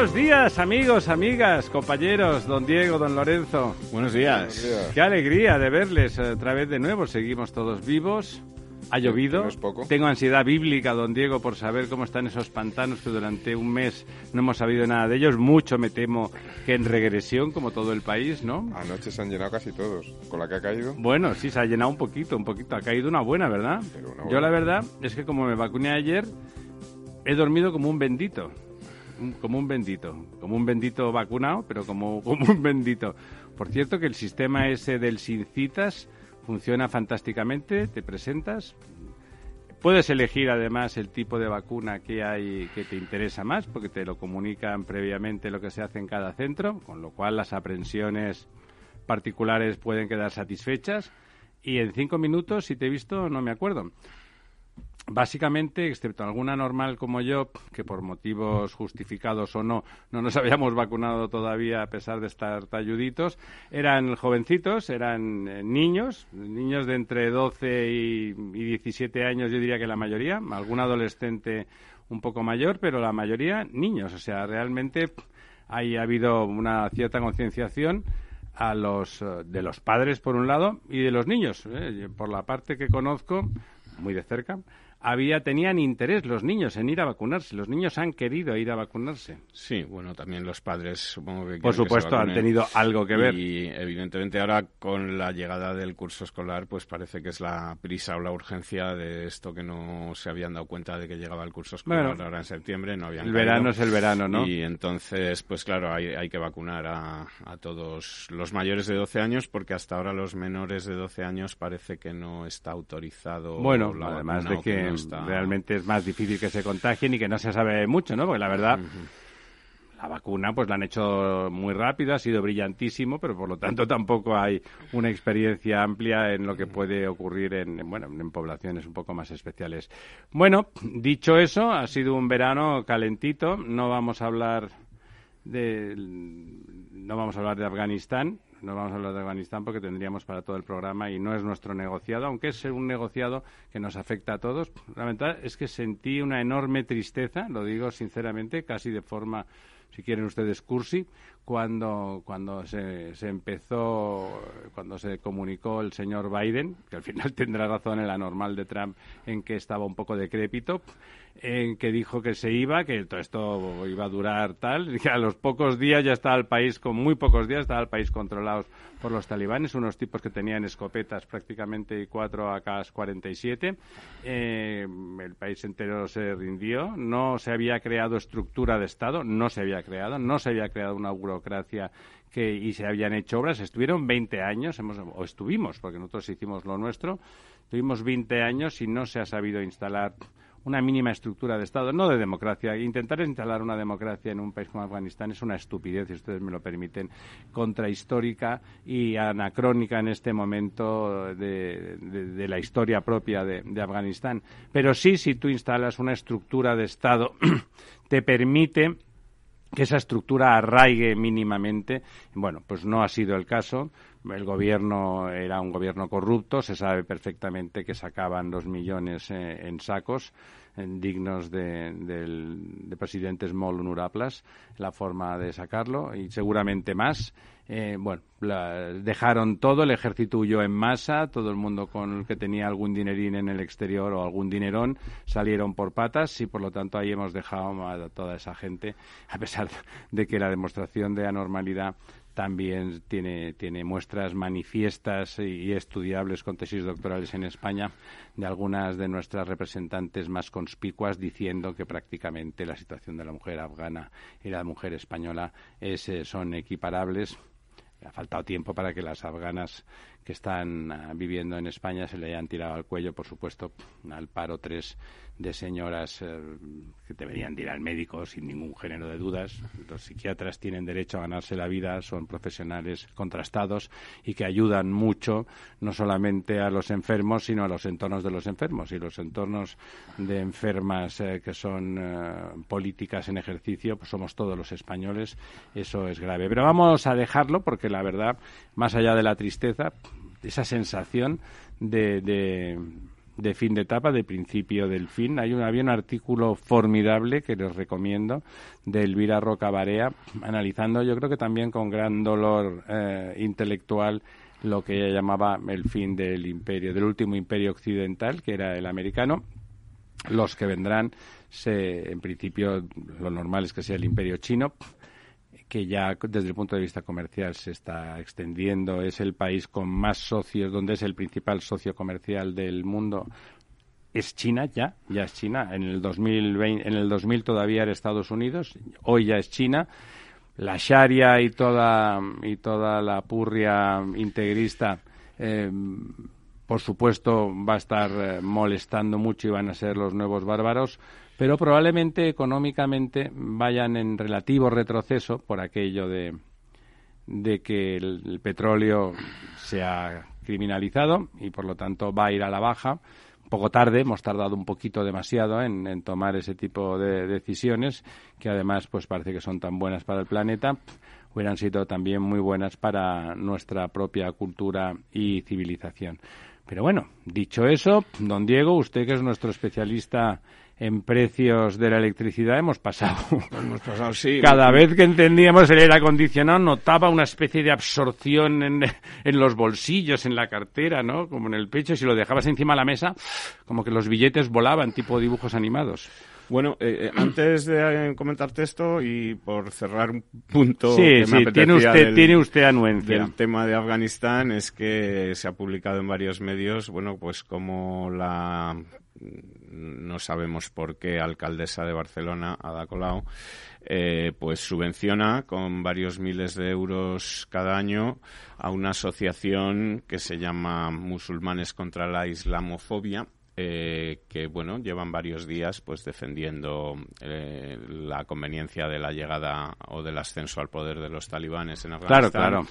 Buenos días, amigos, amigas, compañeros, don Diego, don Lorenzo. Buenos días. Qué alegría de verles otra vez de nuevo. Seguimos todos vivos. Ha llovido. no es poco. Tengo ansiedad bíblica, don Diego, por saber cómo están esos pantanos que durante un mes no hemos sabido nada de ellos. Mucho me temo que en regresión, como todo el país, ¿no? Anoche se han llenado casi todos. Con la que ha caído. Bueno, sí, se ha llenado un poquito, un poquito. Ha caído una buena, ¿verdad? Pero una Yo la verdad es que como me vacuné ayer, he dormido como un bendito. Como un bendito. Como un bendito vacunado, pero como, como un bendito. Por cierto que el sistema ese del sin citas funciona fantásticamente. Te presentas. Puedes elegir además el tipo de vacuna que hay que te interesa más, porque te lo comunican previamente lo que se hace en cada centro, con lo cual las aprensiones particulares pueden quedar satisfechas. Y en cinco minutos, si te he visto, no me acuerdo. Básicamente, excepto alguna normal como yo, que por motivos justificados o no, no nos habíamos vacunado todavía a pesar de estar talluditos, eran jovencitos, eran eh, niños, niños de entre 12 y, y 17 años, yo diría que la mayoría, algún adolescente un poco mayor, pero la mayoría niños. O sea, realmente ahí ha habido una cierta concienciación a los eh, de los padres por un lado y de los niños eh. por la parte que conozco muy de cerca había tenían interés los niños en ir a vacunarse los niños han querido ir a vacunarse Sí, bueno, también los padres supongo que por que se supuesto han tenido algo que ver Y evidentemente ahora con la llegada del curso escolar, pues parece que es la prisa o la urgencia de esto que no se habían dado cuenta de que llegaba el curso escolar Bueno, ahora en septiembre, no habían el caído. verano es el verano no Y entonces, pues claro, hay, hay que vacunar a, a todos los mayores de 12 años porque hasta ahora los menores de 12 años parece que no está autorizado. Bueno, la además de o que no está- realmente es más difícil que se contagien y que no se sabe mucho, ¿no? Porque la verdad, la vacuna pues la han hecho muy rápido, ha sido brillantísimo, pero por lo tanto tampoco hay una experiencia amplia en lo que puede ocurrir en, en, bueno, en poblaciones un poco más especiales. Bueno, dicho eso, ha sido un verano calentito, no vamos a hablar de no vamos a hablar de Afganistán, no vamos a hablar de Afganistán porque tendríamos para todo el programa y no es nuestro negociado, aunque es un negociado que nos afecta a todos. La verdad es que sentí una enorme tristeza, lo digo sinceramente, casi de forma, si quieren ustedes, cursi, cuando, cuando se, se empezó, cuando se comunicó el señor Biden, que al final tendrá razón en la normal de Trump en que estaba un poco decrépito, en que dijo que se iba, que todo esto iba a durar tal, y a los pocos días ya estaba el país, con muy pocos días estaba el país controlado por los talibanes, unos tipos que tenían escopetas prácticamente y cuatro AK-47. Eh, el país entero se rindió, no se había creado estructura de Estado, no se había creado, no se había creado una burocracia que, y se habían hecho obras. Estuvieron 20 años, hemos, o estuvimos, porque nosotros hicimos lo nuestro, tuvimos 20 años y no se ha sabido instalar una mínima estructura de Estado, no de democracia. Intentar instalar una democracia en un país como Afganistán es una estupidez, si ustedes me lo permiten, contrahistórica y anacrónica en este momento de, la historia propia de, de Afganistán. Pero sí, si tú instalas una estructura de Estado, te permite que esa estructura arraigue mínimamente. Bueno, pues no ha sido el caso. El gobierno era un gobierno corrupto, se sabe perfectamente que sacaban los millones eh, en sacos dignos de, de presidentes molt honorables, la forma de sacarlo, y seguramente más. Eh, bueno, dejaron todo, el ejército huyó en masa, todo el mundo con el que tenía algún dinerín en el exterior o algún dinerón salieron por patas y por lo tanto ahí hemos dejado a toda esa gente, a pesar de que la demostración de anormalidad también tiene, tiene muestras manifiestas y, estudiables con tesis doctorales en España de algunas de nuestras representantes más conspicuas diciendo que prácticamente la situación de la mujer afgana y la mujer española es, eh, son equiparables. Ha faltado tiempo para que las afganas que están ah, viviendo en España se le hayan tirado al cuello, por supuesto, al paro tres de señoras eh, que deberían ir al médico sin ningún género de dudas. Los psiquiatras tienen derecho a ganarse la vida, son profesionales contrastados y que ayudan mucho no solamente a los enfermos, sino a los entornos de los enfermos. Y los entornos de enfermas eh, que son eh, políticas en ejercicio, pues somos todos los españoles. Eso es grave. Pero vamos a dejarlo porque la verdad, más allá de la tristeza, esa sensación de de fin de etapa, de principio del fin. Hay un, había un artículo formidable que les recomiendo de Elvira Roca Barea, analizando, yo creo que también con gran dolor eh, intelectual, lo que ella llamaba el fin del imperio, del último imperio occidental, que era el americano. Los que vendrán, se, en principio, lo normal es que sea el imperio chino, que ya desde el punto de vista comercial se está extendiendo, es el país con más socios, donde es el principal socio comercial del mundo. Es China ya, ya es China. En el 2020, en el 2000 todavía era Estados Unidos, hoy ya es China. La Sharia y toda y toda la purria integrista eh, por supuesto va a estar eh, molestando mucho y van a ser los nuevos bárbaros, pero probablemente económicamente vayan en relativo retroceso por aquello de, de que el, petróleo se ha criminalizado y por lo tanto va a ir a la baja. Un poco tarde, hemos tardado un poquito demasiado en, tomar ese tipo de decisiones que además pues parece que son tan buenas para el planeta hubieran sido también muy buenas para nuestra propia cultura y civilización. Pero bueno, dicho eso, don Diego, usted que es nuestro especialista en precios de la electricidad hemos pasado. Hemos pasado, sí. Cada vez que entendíamos el aire acondicionado notaba una especie de absorción en, en, los bolsillos, en la cartera, ¿no? Como en el pecho. Si lo dejabas encima de la mesa, como que los billetes volaban, tipo dibujos animados. Bueno, eh, eh, antes de eh, comentarte esto y por cerrar un punto sí, que sí, tiene usted, tiene usted anuencia. El tema de Afganistán es que se ha publicado en varios medios, bueno, pues como la no sabemos por qué alcaldesa de Barcelona, Ada Colau, eh, pues subvenciona con varios miles de euros cada año a una asociación que se llama Musulmanes contra la Islamofobia eh, que bueno llevan varios días pues defendiendo eh, la conveniencia de la llegada o del ascenso al poder de los talibanes en Afganistán claro, claro.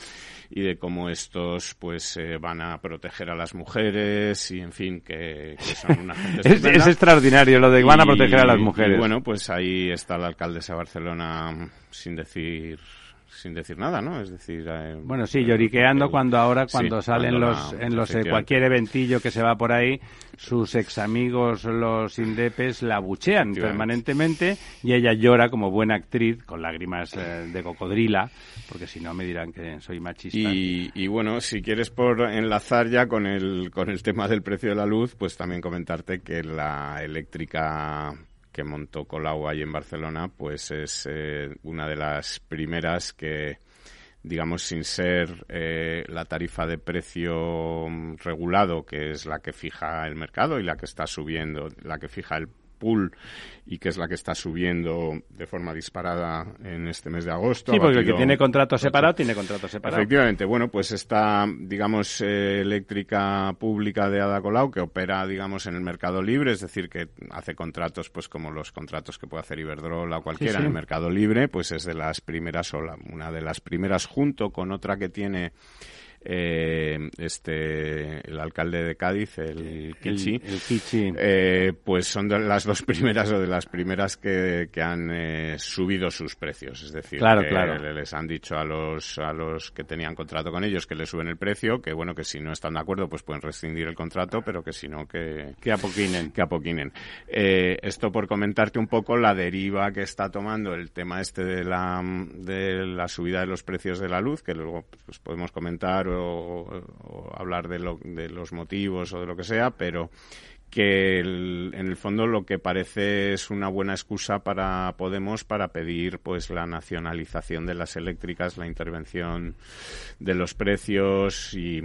Y de cómo estos pues eh, van a proteger a las mujeres y en fin que, son una gente es, es, extraordinario lo de que van a proteger a las mujeres. y bueno pues ahí está la alcaldesa de Barcelona sin decir sin decir nada, ¿no? Es decir, eh, bueno, sí, lloriqueando cuando ahora cuando salen los en los eh, cualquier eventillo que se va por ahí, sus ex amigos los indepes la buchean permanentemente y ella llora como buena actriz con lágrimas eh, de cocodrila, porque si no me dirán que soy machista. Y, y, bueno, si quieres por enlazar ya con el con el tema del precio de la luz, pues también comentarte que la eléctrica que montó Colau ahí en Barcelona, pues es eh, una de las primeras que, digamos, sin ser eh, la tarifa de precio regulado, que es la que fija el mercado y la que está subiendo, la que fija el pool y que es la que está subiendo de forma disparada en este mes de agosto. Sí, porque el que tiene contrato separado tiene contrato separado. Efectivamente, bueno, pues esta, digamos, eh, eléctrica pública de Ada Colau que opera, digamos, en el mercado libre, es decir, que hace contratos, pues como los contratos que puede hacer Iberdrola o cualquiera en el mercado libre, pues es de las primeras, o una de las primeras junto con otra que tiene eh, este el alcalde de Cádiz, el Kichi, el, eh, pues son de las dos primeras o de las primeras que, que han eh, subido sus precios. Es decir, claro, que claro. les han dicho a los, a los que tenían contrato con ellos que les suben el precio, que bueno, que si no están de acuerdo, pues pueden rescindir el contrato, pero que si no, que... Que apoquinen. Que apoquinen. Eh, esto por comentarte un poco la deriva que está tomando el tema este de la, de la subida de los precios de la luz, que luego pues, podemos comentar o, hablar de, lo, de los motivos o de lo que sea, pero que en el fondo lo que parece es una buena excusa para Podemos para pedir pues la nacionalización de las eléctricas, la intervención de los precios y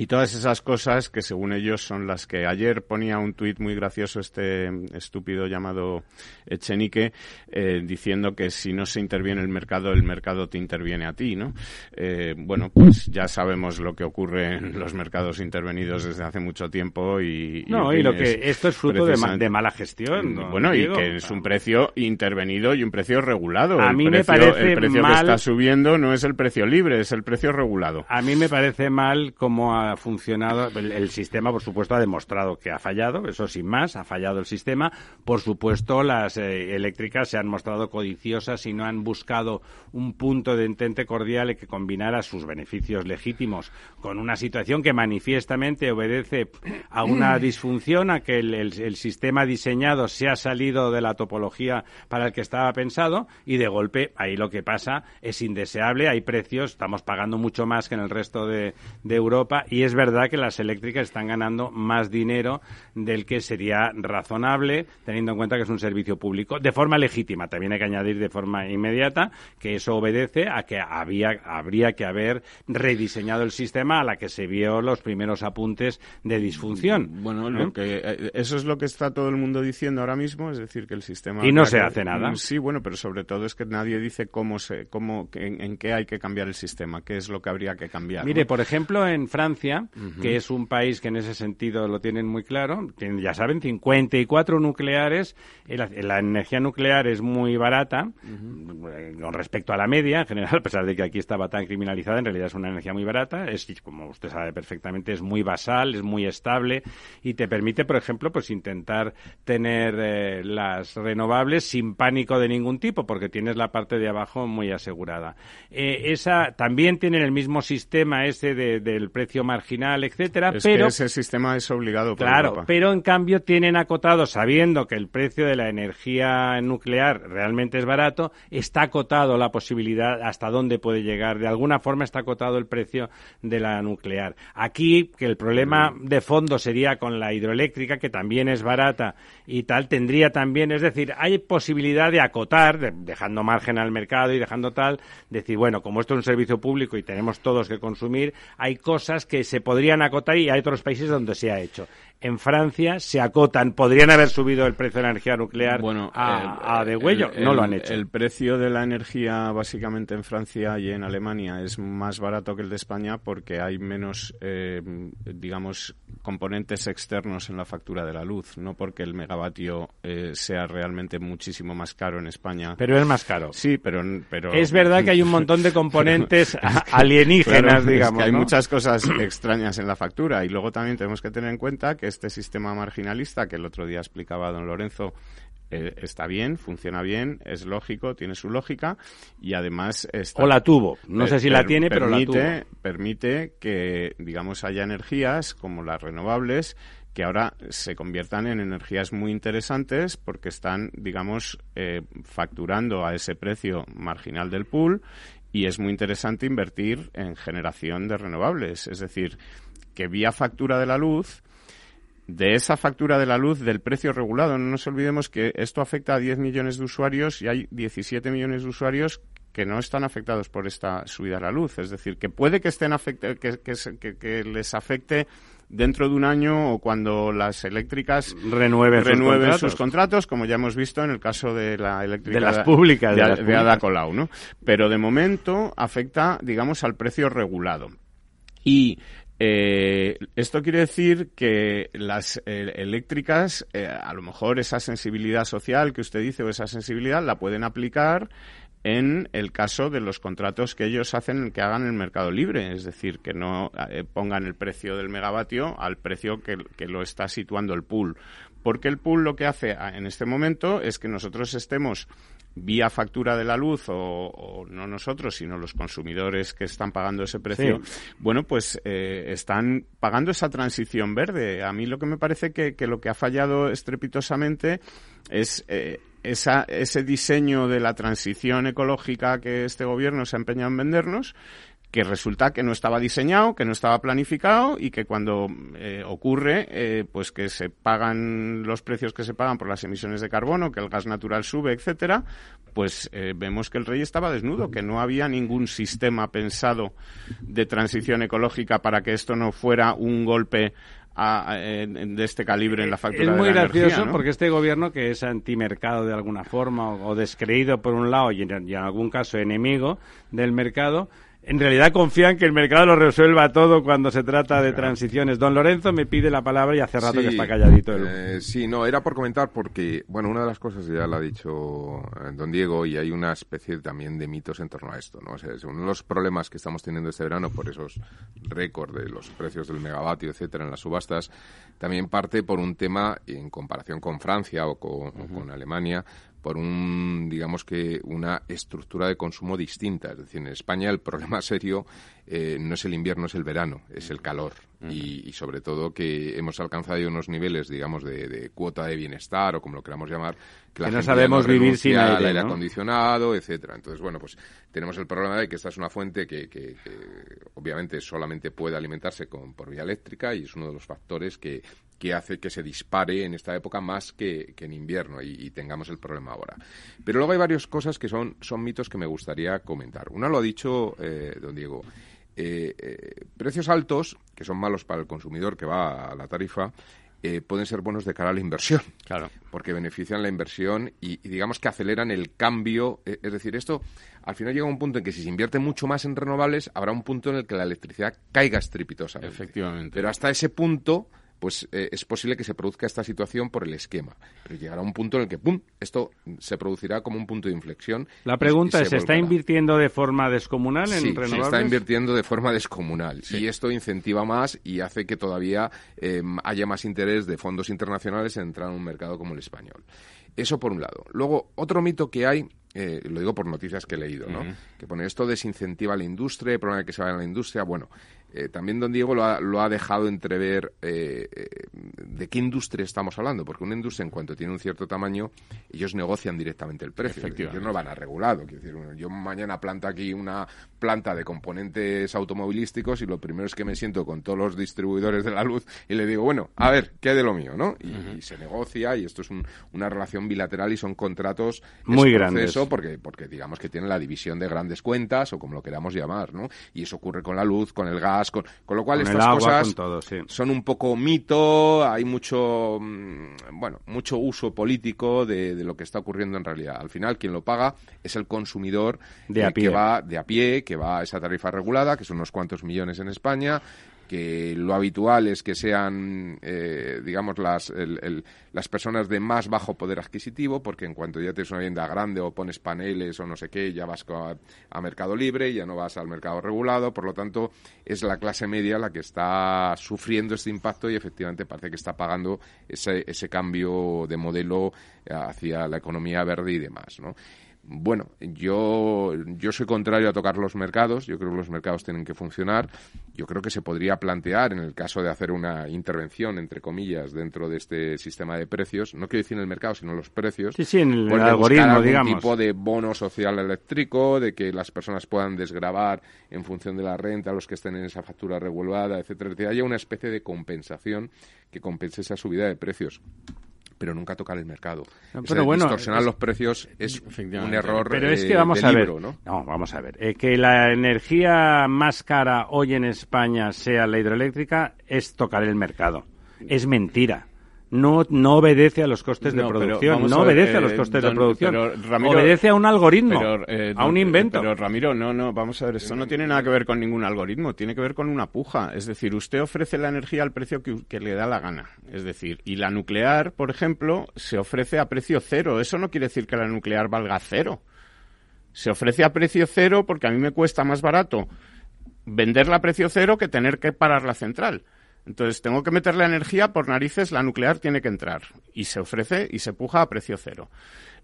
y todas esas cosas que según ellos son las que ayer ponía un tuit muy gracioso este estúpido llamado Echenique eh, diciendo que si no se interviene el mercado el mercado te interviene a ti no eh, bueno pues ya sabemos lo que ocurre en los mercados intervenidos desde hace mucho tiempo y, no y, lo que esto es fruto de, ma de, mala gestión ¿no? bueno y que es un precio intervenido y un precio regulado. A el mí precio, me parece el precio mal... que está subiendo no es el precio libre es el precio regulado. A mí me parece mal como ha funcionado. El, el, sistema, por supuesto, ha demostrado que ha fallado, eso sin más, ha fallado el sistema. Por supuesto, las eh, eléctricas se han mostrado codiciosas y no han buscado un punto de entente cordial que combinara sus beneficios legítimos con una situación que manifiestamente obedece a una disfunción, a que el, el, el sistema diseñado se ha salido de la topología para el que estaba pensado y de golpe ahí lo que pasa es indeseable, hay precios, estamos pagando mucho más que en el resto de, de Europa y es verdad que las eléctricas están ganando más dinero del que sería razonable, teniendo en cuenta que es un servicio público, de forma legítima. También hay que añadir de forma inmediata que eso obedece a que había, habría que haber rediseñado el sistema a la que se vio los primeros apuntes de disfunción. Bueno, ¿eh? lo que, eso es lo que está todo el mundo diciendo ahora mismo, es decir, que el sistema... Y no se hace nada. Sí, bueno, pero sobre todo es que nadie dice cómo se, cómo, en, en qué hay que cambiar el sistema, qué es lo que habría que cambiar. Mire, ¿no? por ejemplo, en Francia, uh -huh. que es un país que en ese sentido lo tienen muy claro. Tienen, ya saben, 54 nucleares. La, la energía nuclear es muy barata uh -huh. con respecto a la media en general, a pesar de que aquí estaba tan criminalizada, en realidad es una energía muy barata. Es, como usted sabe perfectamente, es muy basal, es muy estable y te permite, por ejemplo, pues intentar tener eh, las renovables sin pánico de ningún tipo, porque tienes la parte de abajo muy asegurada. Eh, esa también tienen el mismo sistema ese de, del precio marginal, etcétera, es pero que ese sistema es obligado por claro, Europa. pero en cambio tienen acotado, sabiendo que el precio de la energía nuclear realmente es barato, está acotado la posibilidad hasta dónde puede llegar. De alguna forma está acotado el precio de la nuclear. Aquí, que el problema de fondo sería con la hidroeléctrica, que también es barata y tal, tendría también, es decir, hay posibilidad de acotar, de, dejando margen al mercado y dejando tal, decir, bueno, como esto es un servicio público y tenemos todos que consumir, hay cosas que se podrían acotar y hay otros países donde se ha hecho. En Francia se acotan, podrían haber subido el precio de la energía nuclear bueno, a, a degüello, el, no lo han hecho. El precio de la energía básicamente en Francia y en Alemania es más barato que el de España porque hay menos, eh, digamos, componentes externos en la factura de la luz, no porque el megavatio eh, sea realmente muchísimo más caro en España. Pero es más caro. Sí, pero... pero es verdad que hay un montón de componentes alienígenas, claro, digamos. Es que hay ¿no? muchas cosas extrañas en la factura y luego también tenemos que tener en cuenta que este sistema marginalista que el otro día explicaba don Lorenzo eh, está bien, funciona bien, es lógico, tiene su lógica y además está, o la tuvo, no sé si la tiene, pero permite, la tuvo. Permite que, digamos, haya energías como las renovables que ahora se conviertan en energías muy interesantes porque están, digamos, eh, facturando a ese precio marginal del pool y es muy interesante invertir en generación de renovables, es decir, que vía factura de la luz de esa factura de la luz del precio regulado. No nos olvidemos que esto afecta a 10 millones de usuarios y hay 17 millones de usuarios que no están afectados por esta subida de la luz. Es decir, que puede que estén afecte, que, que, que, les afecte dentro de un año o cuando las eléctricas renueven, renueven sus, contratos. sus, contratos. como ya hemos visto en el caso de la eléctrica de las públicas de, de, las de Ada Colau, ¿no? Pero de momento afecta, digamos, al precio regulado. Y eh, esto quiere decir que las eh, eléctricas, eh, a lo mejor esa sensibilidad social que usted dice o esa sensibilidad la pueden aplicar en el caso de los contratos que ellos hacen que hagan el mercado libre, es decir, que no eh, pongan el precio del megavatio al precio que, que, lo está situando el pool. Porque el pool lo que hace en este momento es que nosotros estemos vía factura de la luz o, no nosotros, sino los consumidores que están pagando ese precio, bueno, pues eh, están pagando esa transición verde. A mí lo que me parece que, que lo que ha fallado estrepitosamente es eh, esa, ese diseño de la transición ecológica que este gobierno se ha empeñado en vendernos que resulta que no estaba diseñado, que no estaba planificado y que cuando eh, ocurre, eh, pues que se pagan los precios que se pagan por las emisiones de carbono, que el gas natural sube, etcétera, pues eh, vemos que el rey estaba desnudo, que no había ningún sistema pensado de transición ecológica para que esto no fuera un golpe de este calibre en la factura es muy gracioso ¿no? porque este gobierno que es antimercado de alguna forma o, descreído por un lado y en algún caso enemigo del mercado en realidad confían que el mercado lo resuelva todo cuando se trata de transiciones. Don Lorenzo me pide la palabra y hace rato sí, que está calladito. Eh, sí, no, era por comentar porque, bueno, una de las cosas ya la ha dicho eh, don Diego y hay una especie también de mitos en torno a esto, ¿no? O sea, uno de los problemas que estamos teniendo este verano por esos récords de los precios del megavatio, etcétera, en las subastas, también parte por un tema en comparación con Francia o con, uh -huh. o con Alemania, por un, digamos que, una estructura de consumo distinta. Es decir, en España el problema serio eh, no es el invierno, es el verano, es el calor. Uh -huh. y, y, sobre todo que hemos alcanzado unos niveles, digamos, de, de, cuota de bienestar o como lo queramos llamar, que, que no sabemos no vivir sin aire, al aire ¿no? acondicionado, etcétera. Entonces, bueno, pues tenemos el problema de que esta es una fuente que, que, que obviamente solamente puede alimentarse con, por vía eléctrica y es uno de los factores que, que hace que se dispare en esta época más que, que en invierno y, y, tengamos el problema ahora. Pero luego hay varias cosas que son, son mitos que me gustaría comentar. Una lo ha dicho eh, don Diego. Eh, eh, precios altos, que son malos para el consumidor que va a la tarifa, eh, pueden ser buenos de cara a la inversión. Claro. Porque benefician la inversión y, y digamos que aceleran el cambio. Eh, es decir, esto al final llega a un punto en que si se invierte mucho más en renovables, habrá un punto en el que la electricidad caiga estrepitosamente. Efectivamente. Pero hasta ese punto pues eh, es posible que se produzca esta situación por el esquema. Pero llegará un punto en el que, ¡pum!, esto se producirá como un punto de inflexión. La pregunta y, y es, ¿se está invirtiendo de forma descomunal en sí, renovables? se está invirtiendo de forma descomunal. Sí. Y esto incentiva más y hace que todavía eh, haya más interés de fondos internacionales en entrar en un mercado como el español. Eso por un lado. Luego, otro mito que hay eh, lo digo por noticias que he leído, ¿no? Uh -huh. Que pone esto desincentiva a la industria, el problema de que se vaya a la industria. Bueno, eh, también don Diego lo ha, lo ha dejado entrever eh, de qué industria estamos hablando, porque una industria en cuanto tiene un cierto tamaño, ellos negocian directamente el precio. Ellos no van a regulado. Quiero decir, yo mañana planto aquí una planta de componentes automovilísticos y lo primero es que me siento con todos los distribuidores de la luz y le digo, bueno, a ver, ¿qué hay de lo mío, no? Y, uh -huh. y se negocia y esto es un, una relación bilateral y son contratos muy grandes porque, porque digamos que tiene la división de grandes cuentas o como lo queramos llamar, ¿no? Y eso ocurre con la luz, con el gas, con, con lo cual con estas agua, cosas todo, sí. son un poco mito, hay mucho, mm, bueno, mucho uso político de, de, lo que está ocurriendo en realidad. Al final, quien lo paga es el consumidor de a pie. que va de a pie, que va a esa tarifa regulada, que son unos cuantos millones en España, que lo habitual es que sean, eh, digamos, las, el, las personas de más bajo poder adquisitivo, porque en cuanto ya tienes una vivienda grande o pones paneles o no sé qué, ya vas a, a, mercado libre, ya no vas al mercado regulado, por lo tanto, es la clase media la que está sufriendo este impacto y efectivamente parece que está pagando ese, ese cambio de modelo hacia la economía verde y demás, ¿no? Bueno, yo, yo soy contrario a tocar los mercados, yo creo que los mercados tienen que funcionar, yo creo que se podría plantear en el caso de hacer una intervención, entre comillas, dentro de este sistema de precios, no quiero decir en el mercado, sino en los precios, sí, sí, en el, el algoritmo, algún digamos. tipo de bono social eléctrico, de que las personas puedan desgravar en función de la renta los que estén en esa factura regulada, etcétera, que haya una especie de compensación que compense esa subida de precios pero nunca tocar el mercado. No, pero bueno, distorsionar es, los precios es un error Pero es que vamos eh, a libro, ver, ¿no? no, vamos a ver, eh, que la energía más cara hoy en España sea la hidroeléctrica es tocar el mercado. Es mentira no, no obedece a los costes no, de producción, no a ver, obedece eh, a los costes don, de producción, pero, Ramiro, obedece a un algoritmo, pero, eh, a un invento. Pero Ramiro, no, no, vamos a ver, esto no tiene nada que ver con ningún algoritmo, tiene que ver con una puja, es decir, usted ofrece la energía al precio que, que le da la gana, es decir, y la nuclear, por ejemplo, se ofrece a precio cero, eso no quiere decir que la nuclear valga cero. Se ofrece a precio cero porque a mí me cuesta más barato venderla a precio cero que tener que parar la central. Entonces tengo que meter la energía por narices, la nuclear tiene que entrar y se ofrece y se puja a precio cero.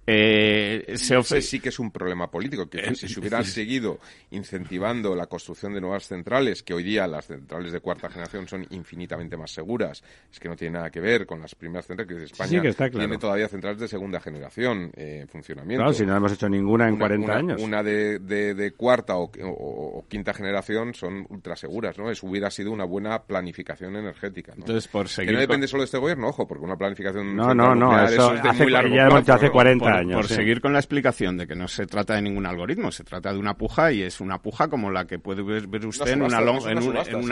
Eh, se sí que es un problema político, que si se hubieran seguido incentivando la construcción de nuevas centrales, que hoy día las centrales de cuarta generación son infinitamente más seguras, es que no tiene nada que ver con las primeras centrales, que España tiene todavía centrales de segunda generación eh, en funcionamiento. Claro, si no hemos hecho ninguna en 40 años. Una de, de, cuarta o, quinta generación son ultra seguras, ¿no? Eso hubiera sido una buena planificación energética. Entonces, por seguir... Que no depende solo de este gobierno, ojo, porque una planificación... No, no, no, eso, es de hace, muy largo ya hace 40 por, seguir con la explicación de que no se trata de ningún algoritmo, se trata de una puja y es una puja como la que puede ver usted en una,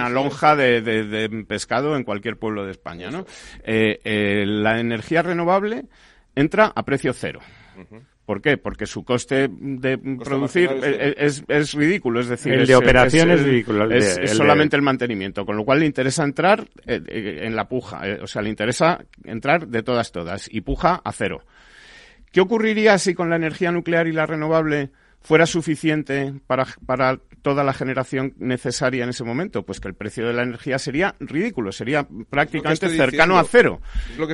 lonja de, pescado en cualquier pueblo de España. ¿no? Eh, eh, la energía renovable entra a precio cero. ¿Por qué? Porque su coste de producir es, es, ridículo, es decir, el de operación es, ridículo. es, solamente el mantenimiento, con lo cual le interesa entrar eh, en la puja, o sea, le interesa entrar de todas todas y puja a cero. ¿Qué ocurriría si con la energía nuclear y la renovable fuera suficiente para, para, toda la generación necesaria en ese momento? Pues que el precio de la energía sería ridículo, sería prácticamente cercano a cero.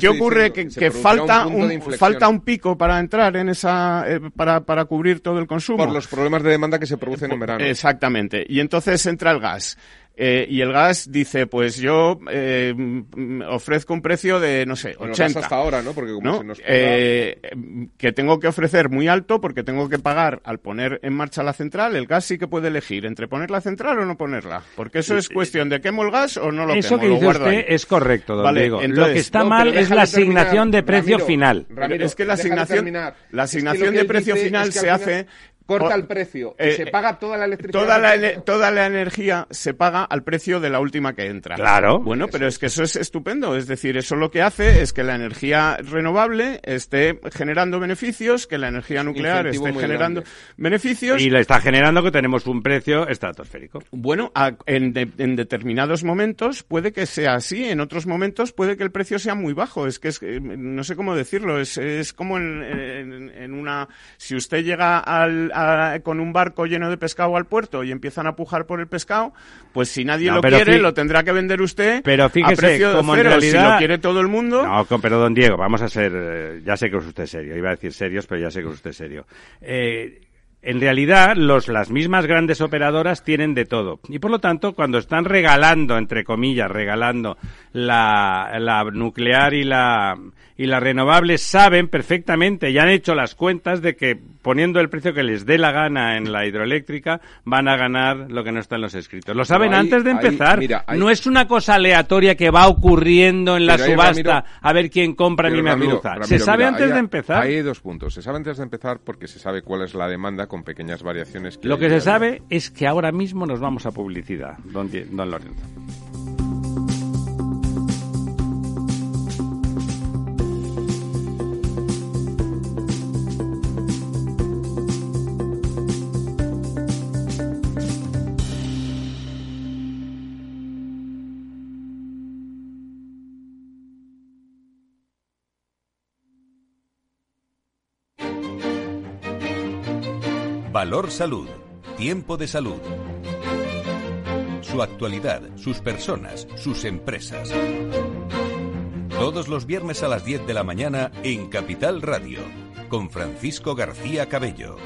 ¿Qué ocurre? que, falta, un, falta un pico para entrar en esa, eh, para, para cubrir todo el consumo. Por los problemas de demanda que se producen en verano. Exactamente. Y entonces entra el gas. Eh, y el gas dice, pues yo eh, ofrezco un precio de, no sé, 80. hasta ahora, ¿no? Porque como nos eh, que tengo que ofrecer muy alto porque tengo que pagar al poner en marcha la central. El gas sí que puede elegir entre poner la central o no ponerla. Porque eso es cuestión de quemo el gas o no lo eso quemo. Eso que dice usted es correcto, don Diego. lo que está mal es la asignación de precio final. es que la asignación, la asignación de precio final se hace corta el precio y eh, se paga toda la electricidad. Toda la, toda la energía se paga al precio de la última que entra. Claro. Bueno, pero es que eso es estupendo. Es decir, eso lo que hace es que la energía renovable esté generando beneficios, que la energía nuclear esté generando beneficios. Y le está generando que tenemos un precio estratosférico. Bueno, en, determinados momentos puede que sea así, en otros momentos puede que el precio sea muy bajo. Es que es, no sé cómo decirlo, es, es como en, en una... Si usted llega al con un barco lleno de pescado al puerto y empiezan a pujar por el pescado, pues si nadie lo quiere, lo tendrá que vender usted pero fíjese, a precio como En realidad... Si lo quiere todo el mundo... No, pero don Diego, vamos a ser... Eh, ya sé que es usted serio. Iba a decir serios, pero ya sé que es usted serio. Eh, en realidad los, las mismas grandes operadoras tienen de todo. Y por lo tanto, cuando están regalando, entre comillas, regalando la, la nuclear y la, y las renovables saben perfectamente y han hecho las cuentas de que poniendo el precio que les dé la gana en la hidroeléctrica van a ganar lo que no está en los escritos. Lo saben antes de empezar. no es una cosa aleatoria que va ocurriendo en la subasta a ver quién compra mi merluza. se sabe antes de empezar. Hay dos puntos. Se sabe antes de empezar porque se sabe cuál es la demanda con pequeñas variaciones. lo que se sabe es que ahora mismo nos vamos a publicidad, don, don Lorenzo. Valor Salud. Tiempo de salud. Su actualidad, sus personas, sus empresas. Todos los viernes a las 10 de la mañana en Capital Radio, con Francisco García Cabello.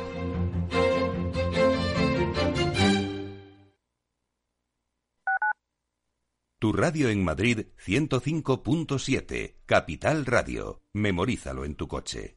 Tu radio en Madrid 105.7, Capital Radio. Memorízalo en tu coche.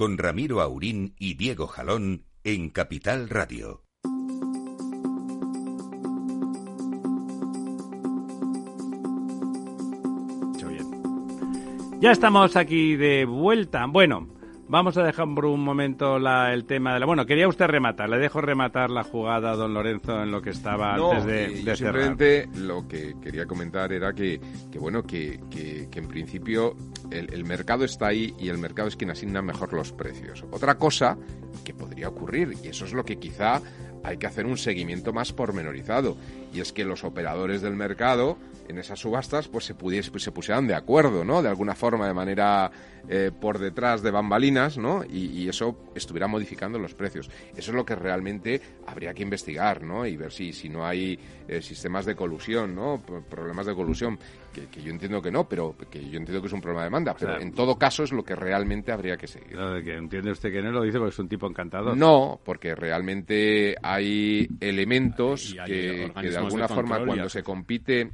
con Ramiro Aurín y Diego Jalón en Capital Radio. Ya estamos aquí de vuelta. Bueno, Vamos a dejar por un momento el tema de la... Bueno, quería usted rematar, le dejo rematar la jugada a don Lorenzo en lo que estaba antes de, eh, de simplemente lo que quería comentar era que, que bueno, que, que, en principio el, el, mercado está ahí y el mercado es quien asigna mejor los precios. Otra cosa que podría ocurrir, y eso es lo que quizá hay que hacer un seguimiento más pormenorizado, y es que los operadores del mercado en esas subastas pues se, pudiese, pues, se pusieran de acuerdo, ¿no? De alguna forma, de manera eh, por detrás de bambalinas, ¿no? Y, eso estuviera modificando los precios. Eso es lo que realmente habría que investigar, ¿no? Y ver si, si no hay eh, sistemas de colusión, ¿no? Problemas de colusión, que, yo entiendo que no, pero que yo entiendo que es un problema de demanda, pero en todo caso es lo que realmente habría que seguir. que entiende usted que no lo dice porque es un tipo encantador. No, porque realmente hay elementos que, que, de alguna forma cuando se compite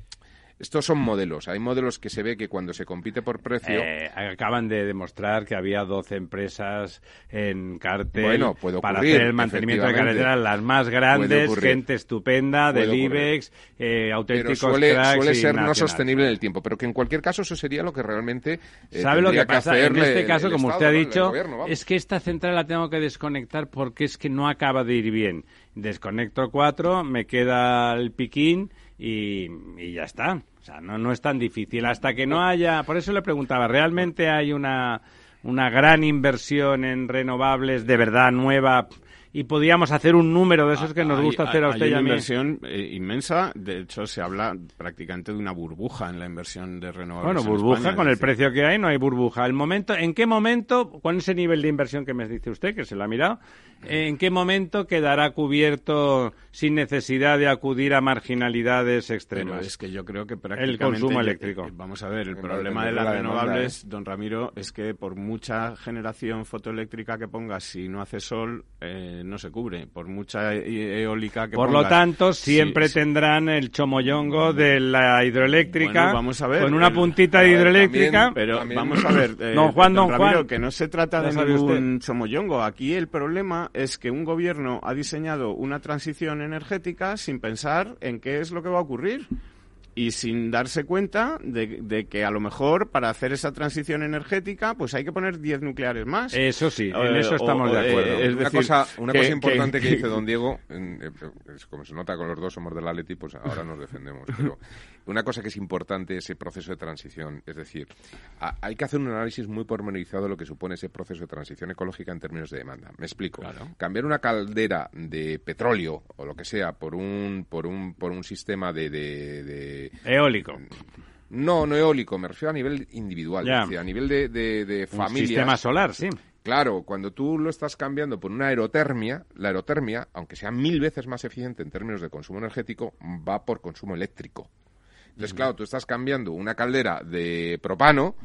estos son modelos. Hay modelos que se ve que cuando se compite por precio. Eh, acaban de demostrar que había 12 empresas en cartel para hacer el mantenimiento de carreteras, las más grandes, gente estupenda, del IBEX, eh, auténticos suele, suele ser no sostenible en el tiempo, pero que en cualquier caso eso sería lo que realmente. Eh, ¿Sabe lo que pasa? en este caso, como usted ha dicho, es que esta central la tengo que desconectar porque es que no acaba de ir bien. Desconecto cuatro, me queda el piquín y, ya está. O sea, no, no es tan difícil. Hasta que no haya. Por eso le preguntaba, ¿realmente hay una, una gran inversión en renovables de verdad nueva? Y podíamos hacer un número de esos que nos gusta hacer a usted hay y a mí. una inversión eh, inmensa. De hecho, se habla prácticamente de una burbuja en la inversión de renovables. Bueno, burbuja con el precio que hay, no hay burbuja. El momento, ¿En qué momento, con ese nivel de inversión que me dice usted, que se lo ha mirado, en qué momento quedará cubierto sin necesidad de acudir a marginalidades extremas? es que yo creo que prácticamente... El consumo eléctrico. Vamos a ver, el problema de las renovables, ¿eh? don Ramiro, es que por mucha generación fotoeléctrica que pongas, si no hace sol, eh, no se cubre, por mucha e-, eólica que Por lo tanto, siempre tendrán el chomoyongo de la hidroeléctrica vamos a ver, con una puntita de hidroeléctrica. pero vamos a ver, eh, don Juan, don, Juan, que no se trata de ningún chomoyongo. Aquí el problema es que un gobierno ha diseñado una transición energética sin pensar en qué es lo que va a ocurrir y sin darse cuenta de, que a lo mejor para hacer esa transición energética pues hay que poner 10 nucleares más. Eso sí, en eso estamos de acuerdo. es una cosa, una cosa importante que, dice don Diego, eh, como se nota con los dos somos del Atleti, pues ahora nos defendemos. Pero una cosa que es importante ese proceso de transición, es decir, hay que hacer un análisis muy pormenorizado de lo que supone ese proceso de transición ecológica en términos de demanda. Me explico. Cambiar una caldera de petróleo o lo que sea por un por un por un sistema de Eólico. No, no eólico, me refiero a nivel individual, a nivel de, de, familia. sistema solar, sí. Claro, cuando tú lo estás cambiando por una aerotermia, la aerotermia, aunque sea mil veces más eficiente en términos de consumo energético, va por consumo eléctrico. Entonces, claro, tú estás cambiando una caldera de propano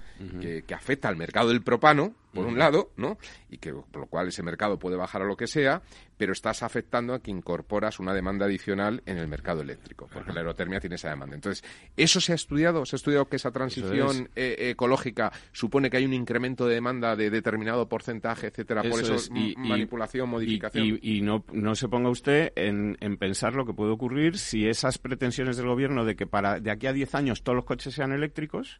que, afecta al mercado del propano, por un lado, ¿no? Y que por lo cual ese mercado puede bajar a lo que sea, pero estás afectando a que incorporas una demanda adicional en el mercado eléctrico, porque la aerotermia tiene esa demanda. Entonces, ¿eso se ha estudiado? ¿Se ha estudiado que esa transición eh, ecológica supone que hay un incremento de demanda de determinado porcentaje, etcétera? por eso y, manipulación, modificación. Y, no, no se ponga usted en, en, pensar lo que puede ocurrir si esas pretensiones del gobierno de que para de aquí a 10 años todos los coches sean eléctricos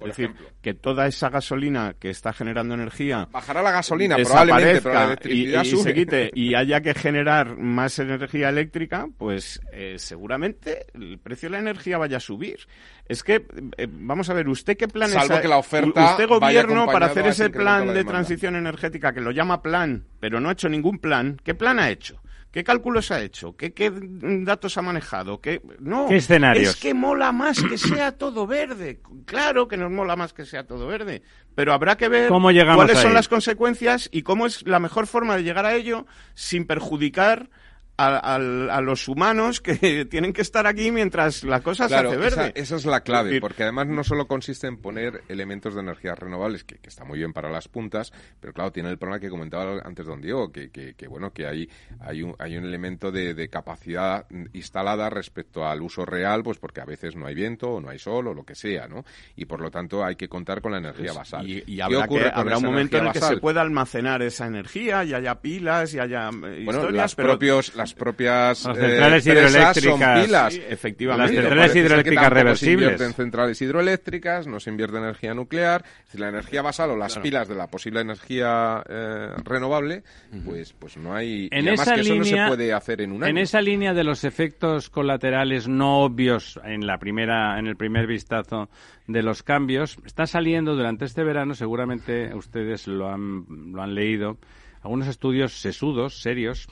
es decir, que toda esa gasolina que está generando energía... Bajará la gasolina, probablemente, pero la electricidad y, se quite y haya que generar más energía eléctrica, pues eh, seguramente el precio de la energía vaya a subir. Es que, eh, vamos a ver, ¿usted qué planes... Salvo que la oferta Usted gobierno para hacer ese plan de transición energética, que lo llama plan, pero no ha hecho ningún plan, ¿qué plan ha hecho? ¿Qué cálculos ha hecho? ¿Qué, qué datos ha manejado? ¿Qué, no, ¿Qué escenarios? Es que mola más que sea todo verde. Claro que nos mola más que sea todo verde. Pero habrá que ver ¿Cómo llegamos cuáles son las consecuencias y cómo es la mejor forma de llegar a ello sin perjudicar a, a- a los humanos que tienen que estar aquí mientras la cosa Claro, se hace verde. esa es la clave, porque además no solo consiste en poner elementos de energías renovables, que, que está muy bien para las puntas, pero claro, tiene el problema que comentaba antes don Diego, que, que- que, bueno, que hay, hay, un, hay un elemento de, de capacidad instalada respecto al uso real, pues porque a veces no hay viento o no hay sol o lo que sea, ¿no? Y por lo tanto hay que contar con la energía basal. Y, y ¿Qué habrá, habrá un momento en el que se pueda almacenar esa energía y haya pilas y haya eh, Bueno, historias, las, pero propios, las propias Las eh, centrales hidroeléctricas. son pilas. Sí, efectivamente. Las centrales hidroeléctricas Se reversibles. invierte en centrales hidroeléctricas, no se invierte en energía nuclear. Decir, la energía basal o las pilas de la posible energía eh, renovable, pues, pues no hay. En y además esa que eso no se puede hacer en un año. En esa línea de los efectos colaterales no obvios en la primera, en el primer vistazo de los cambios, está saliendo durante este verano, seguramente ustedes lo han, lo han leído, algunos estudios sesudos, serios,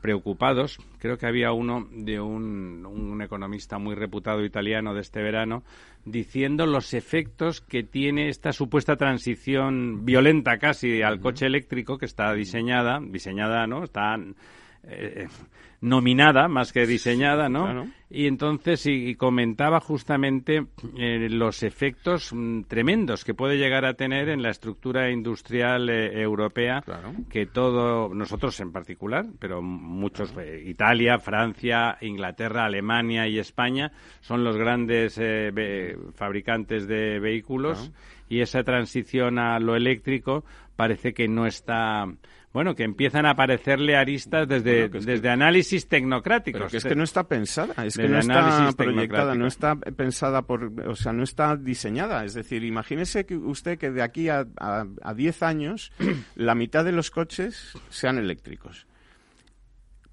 preocupados. Creo que había uno de un, un economista muy reputado italiano de este verano diciendo los efectos que tiene esta supuesta transición violenta casi al coche eléctrico que está diseñada, diseñada, ¿no? Está eh, nominada más que diseñada, ¿no? Claro. Y entonces y, y comentaba justamente eh, los efectos mm, tremendos que puede llegar a tener en la estructura industrial eh, europea Claro. que todo nosotros en particular, pero muchos eh, Italia, Francia, Inglaterra, Alemania y España son los grandes eh, fabricantes de vehículos y esa transición a lo eléctrico parece que no está bueno, que empiezan a aparecerle aristas desde, Bueno, que- desde análisis tecnocráticos. Pero que es que no está pensada, es que no está proyectada, no está pensada por, o sea, no está diseñada. Es decir, imagínese que usted que de aquí a, a, a 10 años la mitad de los coches sean eléctricos.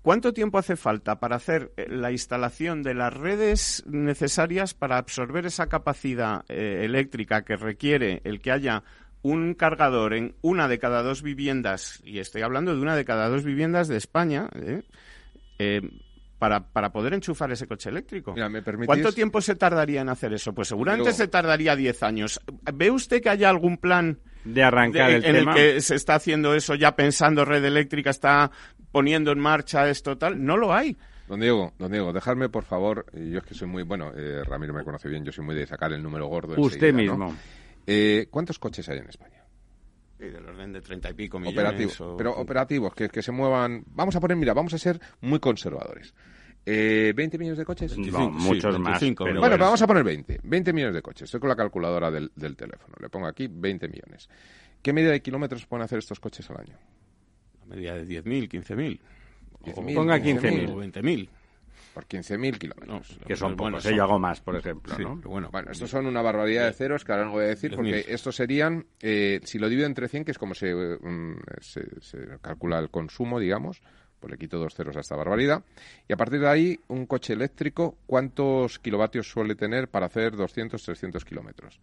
¿Cuánto tiempo hace falta para hacer eh, la instalación de las redes necesarias para absorber esa capacidad eh, eléctrica que requiere el que haya un cargador en una de cada dos viviendas, y estoy hablando de una de cada dos viviendas de España, ¿eh? Eh, para, para poder enchufar ese coche eléctrico? Mira, ¿me permitís? ¿Cuánto tiempo se tardaría en hacer eso? Pues seguramente se tardaría 10 años. ¿Ve usted que haya algún plan de arrancar de- el en tema. el que se está haciendo eso ya pensando red eléctrica, está poniendo en marcha esto tal? No lo hay. Don Diego, don Diego, dejadme por favor, yo es que soy muy, bueno, eh, Ramiro me conoce bien, yo soy muy de sacar el número gordo. Usted ¿no? Eh, ¿Cuántos coches hay en España? Y del orden de treinta y pico millones. Operativos, o- pero operativos, que, que se muevan. Vamos a poner, mira, vamos a ser muy conservadores. Eh, ¿20 millones de coches? No, 25, muchos sí, más. 25, pero bueno, bueno. vamos a poner 20. 20 millones de coches. Estoy con la calculadora del, del teléfono. Le pongo aquí 20 millones. ¿Qué medida de kilómetros pueden hacer estos coches al año? A medida de 10.000, 15.000. 10.000, Ponga 15.000. 15.000. O 20.000. Por 15.000 kilómetros. No, que son bueno, pocos, yo hago más, por ejemplo, sí, ¿no? pero bueno. Bueno, estos son una barbaridad de ceros que ahora no voy a decir, porque 10.000. estos serían, eh, si lo divido entre 100, que es como se, mm, se, se calcula el consumo, digamos, pues le quito dos ceros a esta barbaridad. Y a partir de ahí, un coche eléctrico, ¿cuántos kilovatios suele tener para hacer 200, 300 kilómetros?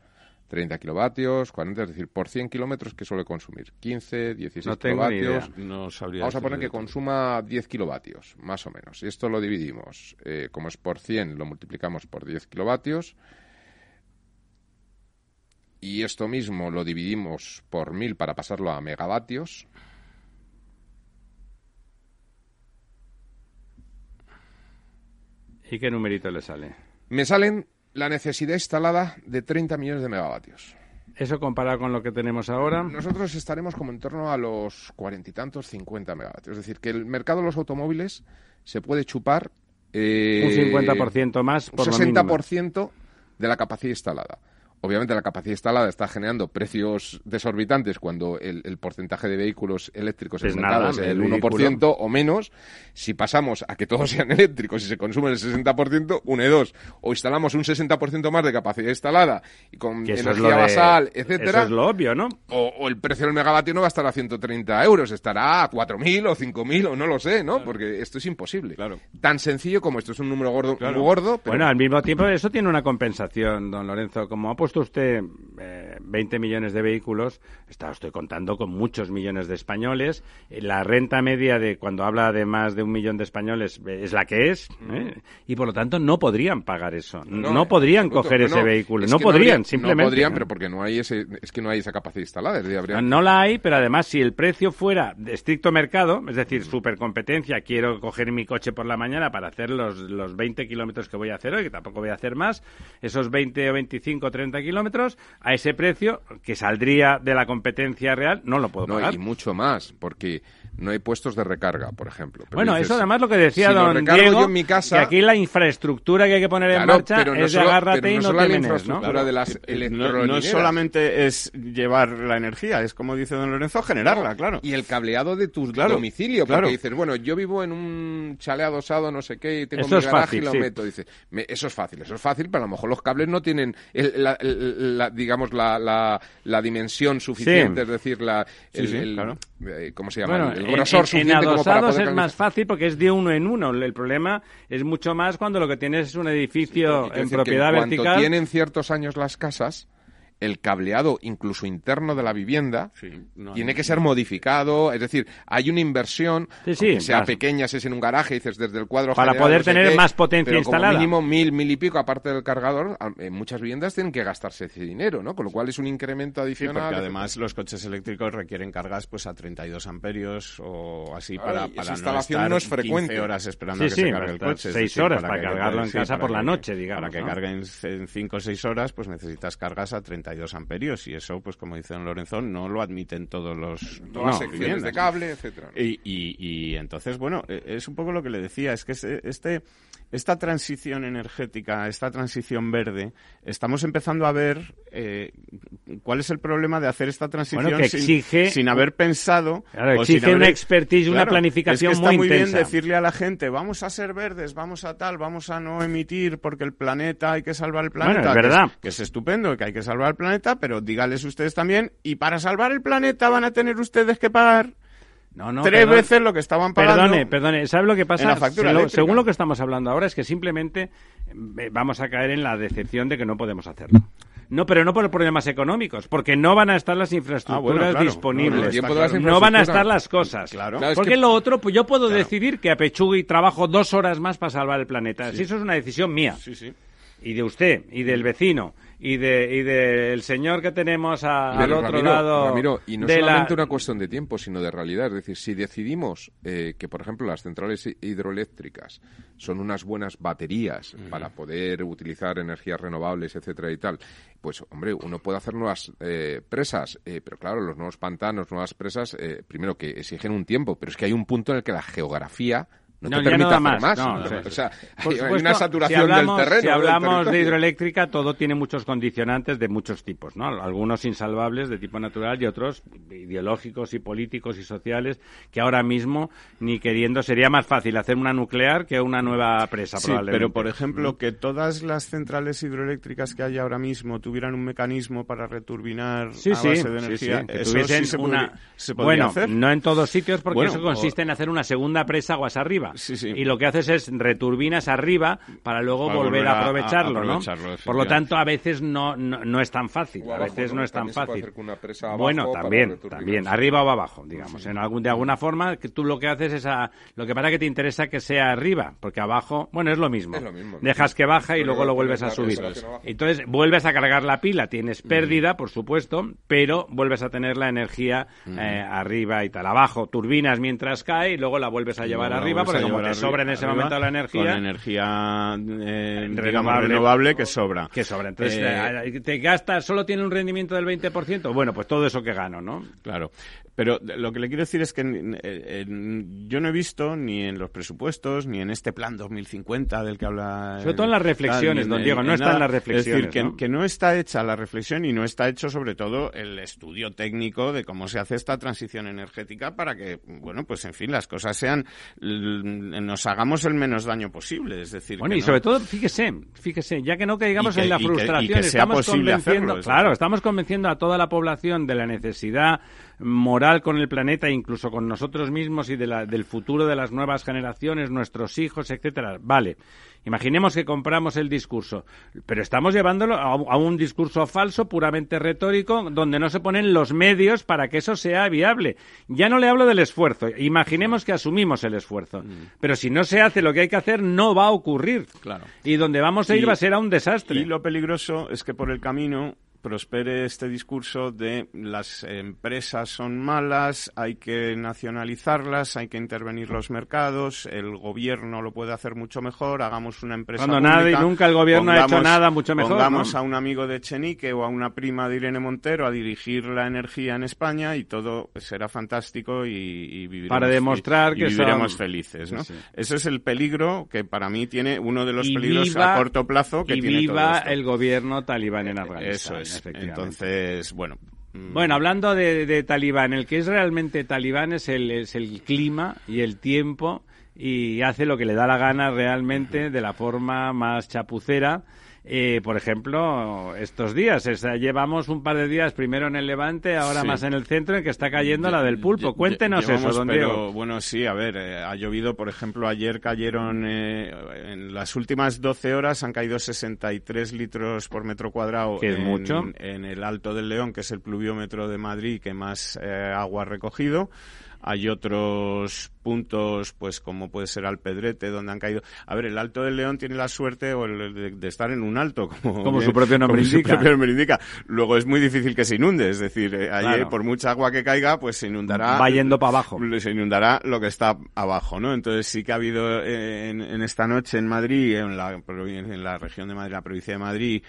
30 kilovatios, 40, es decir, por 100 kilómetros, ¿qué suele consumir? 15, 16 No tengo ni kilovatios. idea. No sabría Vamos a poner que consuma 10 kilovatios, más o menos. Y esto lo dividimos, eh, como es por 100, lo multiplicamos por 10 kilovatios. Y esto mismo lo dividimos por 1000 para pasarlo a megavatios. ¿Y qué numerito le sale? Me salen la necesidad instalada de 30 millones de megavatios. Eso comparado con lo que tenemos ahora, Nosotros estaremos como en torno a los cuarenta y tantos, 50 megavatios. Es decir, que el mercado de los automóviles se puede chupar eh, un 50% más un por lo mínimo. 60% de la capacidad instalada. Obviamente la capacidad instalada está generando precios desorbitantes cuando el, el porcentaje de vehículos eléctricos en Es el mercado nada, es el el 1% vehículo. o menos. Si pasamos a que todos sean eléctricos y se consume el 60%, une dos. O instalamos un 60% más de capacidad instalada y con energía lo de- basal, etcétera. Eso es lo obvio, ¿no? O, o el precio del megavatio no va a estar a 130 euros, estará a 4.000 o 5.000 o no lo sé, ¿no? Porque esto es imposible. Claro. Tan sencillo como esto es un número gordo, Claro. muy gordo, pero Bueno, al mismo tiempo eso tiene una compensación, don Lorenzo. Como ha puesto puesto usted 20 millones de vehículos, está, estoy contando con muchos millones de españoles. La renta media de cuando habla de más de un millón de españoles es la que es, y por lo tanto no podrían pagar eso. No, podrían coger ese vehículo. No podrían, simplemente. No podrían, pero porque no hay ese, es que no hay esa capacidad instalada. No la hay, pero además si el precio fuera de estricto mercado, es decir, supercompetencia, quiero coger mi coche por la mañana para hacer los, los 20 kilómetros que voy a hacer hoy, que tampoco voy a hacer más, esos 20 o 25 o 30 kilómetros, a ese precio que saldría de la competencia real, no lo puedo pagar. y mucho más, porque no hay puestos de recarga, por ejemplo. bueno, eso además lo que decía don Diego, en mi casa, que aquí la infraestructura que hay que poner en marcha es de agárrate y no, te menes, ¿no? De las no, no solamente es llevar la energía, es como dice don Lorenzo, generarla, claro. Y el cableado de tu domicilio, porque dices, bueno, yo vivo en un chalet adosado, no sé qué, y tengo mi garaje y lo meto. Dice, eso es fácil, eso es fácil, pero a lo mejor los cables no tienen, la, digamos, la, la, dimensión suficiente, es decir, la, eh, ¿cómo se llama? el grosor suficiente en adosados es más fácil porque es de uno en uno. El problema es mucho más cuando lo que tienes es un edificio en propiedad vertical. Cuando tienen ciertos años las casas, el cableado incluso interno de la vivienda tiene que ser modificado, es decir, hay una inversión, que sea pequeña, si es en un garaje, dices desde el cuadro para poder tener más potencia pero instalada. Como mínimo mil, mil y pico, aparte del cargador, en muchas viviendas tienen que gastarse ese dinero, ¿no? Con lo cual es un incremento adicional. porque además los coches eléctricos requieren cargas pues a 32 amperios o así para, para esa instalación no, es frecuente. horas esperando a que se cargue el coche. 6 horas para, cargarlo en casa por la noche, digamos. Para que carguen en 5 o 6 horas, pues necesitas cargas a 32 32 amperios y eso, pues como dice don Lorenzo, no lo admiten todos los... Todas secciones de cable, etcétera. Y, y, entonces, bueno, e, es un poco lo que le decía, es que este, esta transición energética, esta transición verde, estamos empezando a ver eh, cuál es el problema de hacer esta transición sin, haber pensado... exige una expertise, una planificación es que está muy, bien decirle a la gente, vamos a ser verdes, vamos a tal, vamos a no emitir porque el planeta, hay que salvar el planeta. es verdad. Que es, estupendo, que hay que salvar el planeta, pero dígales ustedes también, y para salvar el planeta van a tener ustedes que pagar tres veces lo que estaban pagando. Perdone, perdone, ¿sabe lo que pasa? según lo que estamos hablando ahora es que simplemente eh, vamos a caer en la decepción de que no podemos hacerlo. No, pero no por problemas económicos, porque no van a estar las infraestructuras ah, disponibles. No, van a estar las cosas. Claro. Porque lo otro, pues yo puedo decidir que apechugue y trabajo dos horas más para salvar el planeta. Si eso es una decisión mía. Sí, sí. Y de usted, y del vecino, y de y del señor que tenemos al otro lado Ramiro, y no solamente una cuestión de tiempo sino de realidad. Es decir si decidimos eh, que por ejemplo las centrales hidroeléctricas son unas buenas baterías para poder utilizar energías renovables etcétera y tal pues hombre uno puede hacer nuevas eh, presas eh, pero claro los nuevos pantanos nuevas presas primero que exigen un tiempo pero es que hay un punto en el que la geografía no, te permite hacer más. o sea, hay, una saturación del terreno. Si hablamos de hidroeléctrica, todo tiene muchos condicionantes de muchos tipos, ¿no? Algunos insalvables de tipo natural y otros ideológicos y políticos y sociales que ahora mismo ni queriendo sería más fácil hacer una nuclear que una nueva presa sí, pero por ejemplo que todas las centrales hidroeléctricas que hay ahora mismo tuvieran un mecanismo para returbinar a base de energía, eso sí se, una... bueno, hacer. no en todos sitios porque eso consiste en hacer una segunda presa aguas arriba. Y lo que haces es returbinas arriba para luego volver, a aprovecharlo, ¿no? Por lo tanto, a veces no, no, es tan fácil. a veces no es tan fácil. bueno, también, también, arriba o abajo, digamos. En algún, de alguna forma, que tú lo que haces es a, lo que para que te interesa que sea arriba, porque abajo, bueno, es lo mismo. Dejas que baja y luego lo vuelves a subir. Entonces, vuelves a cargar la pila, tienes pérdida, por supuesto, pero vuelves a tener la energía eh, arriba y tal. Abajo, turbinas mientras cae y luego la vuelves a llevar arriba como te sobra en ese momento la energía. Con energía eh, renovable, que sobra. Que sobra. Entonces, eh, eh, ¿te gastas, solo tiene un rendimiento del 20%? Bueno, pues todo eso que gano, ¿no? Claro. Pero lo que le quiero decir es que yo no he visto ni en los presupuestos, ni en este plan 2050 del que habla. Sobre todo en las reflexiones, don Diego, no está en las reflexiones. Es decir, que, ¿no? está hecha la reflexión y no está hecho sobre todo el estudio técnico de cómo se hace esta transición energética para que, bueno, pues en fin, las cosas sean nos hagamos el menos daño posible. Es decir, bueno, y sobre todo, fíjese, fíjese, ya que no caigamos en la frustración, estamos convenciendo, claro, estamos convenciendo a toda la población de la necesidad moral con el planeta, incluso con nosotros mismos y de la, del futuro de las nuevas generaciones, nuestros hijos, etcétera. Vale. Imaginemos que compramos el discurso, pero estamos llevándolo a, un discurso falso, puramente retórico, donde no se ponen los medios para que eso sea viable. Ya no le hablo del esfuerzo. Imaginemos que asumimos el esfuerzo, mm. pero si no se hace lo que hay que hacer, no va a ocurrir. Claro. Y donde vamos a ir va a ser a un desastre. Y lo peligroso es que por el camino prospere este discurso de las empresas son malas, hay que nacionalizarlas, hay que intervenir los mercados, el gobierno lo puede hacer mucho mejor, hagamos una empresa Cuando nada y nunca el gobierno ha hecho nada mucho mejor. Pongamos a un amigo de Chenique o a una prima de Irene Montero a dirigir la energía en España y todo será fantástico y, viviremos, para demostrar que viviremos felices, ¿no? Ese es el peligro que para mí tiene uno de los peligros a corto plazo que y tiene viva todo el gobierno talibán en Afganistán. Eso es. Entonces, bueno. Mm. Bueno, hablando de, talibán, el que es realmente talibán es el, es el clima y el tiempo y hace lo que le da la gana realmente de la forma más chapucera eh, por ejemplo, estos días. llevamos un par de días primero en el Levante, ahora más en el centro, en que está cayendo la del pulpo. Cuéntenos eso, don pero, Bueno, sí, a ver, eh, ha llovido, por ejemplo, ayer cayeron, eh, en las últimas 12 horas han caído 63 litros por metro cuadrado que es en, mucho. en el Alto del León, que es el pluviómetro de Madrid que más agua ha recogido. Hay otros puntos, pues como puede ser Alpedrete, donde han caído. A ver, el Alto del León tiene la suerte o el de, estar en un alto, como, su propio nombre indica. Luego es muy difícil que se inunde, es decir, eh, por mucha agua que caiga, pues se inundará. Va yendo para abajo. Se inundará lo que está abajo, ¿no? Entonces sí que ha habido eh, en, esta noche en Madrid, en la, en la región de Madrid, la provincia de Madrid,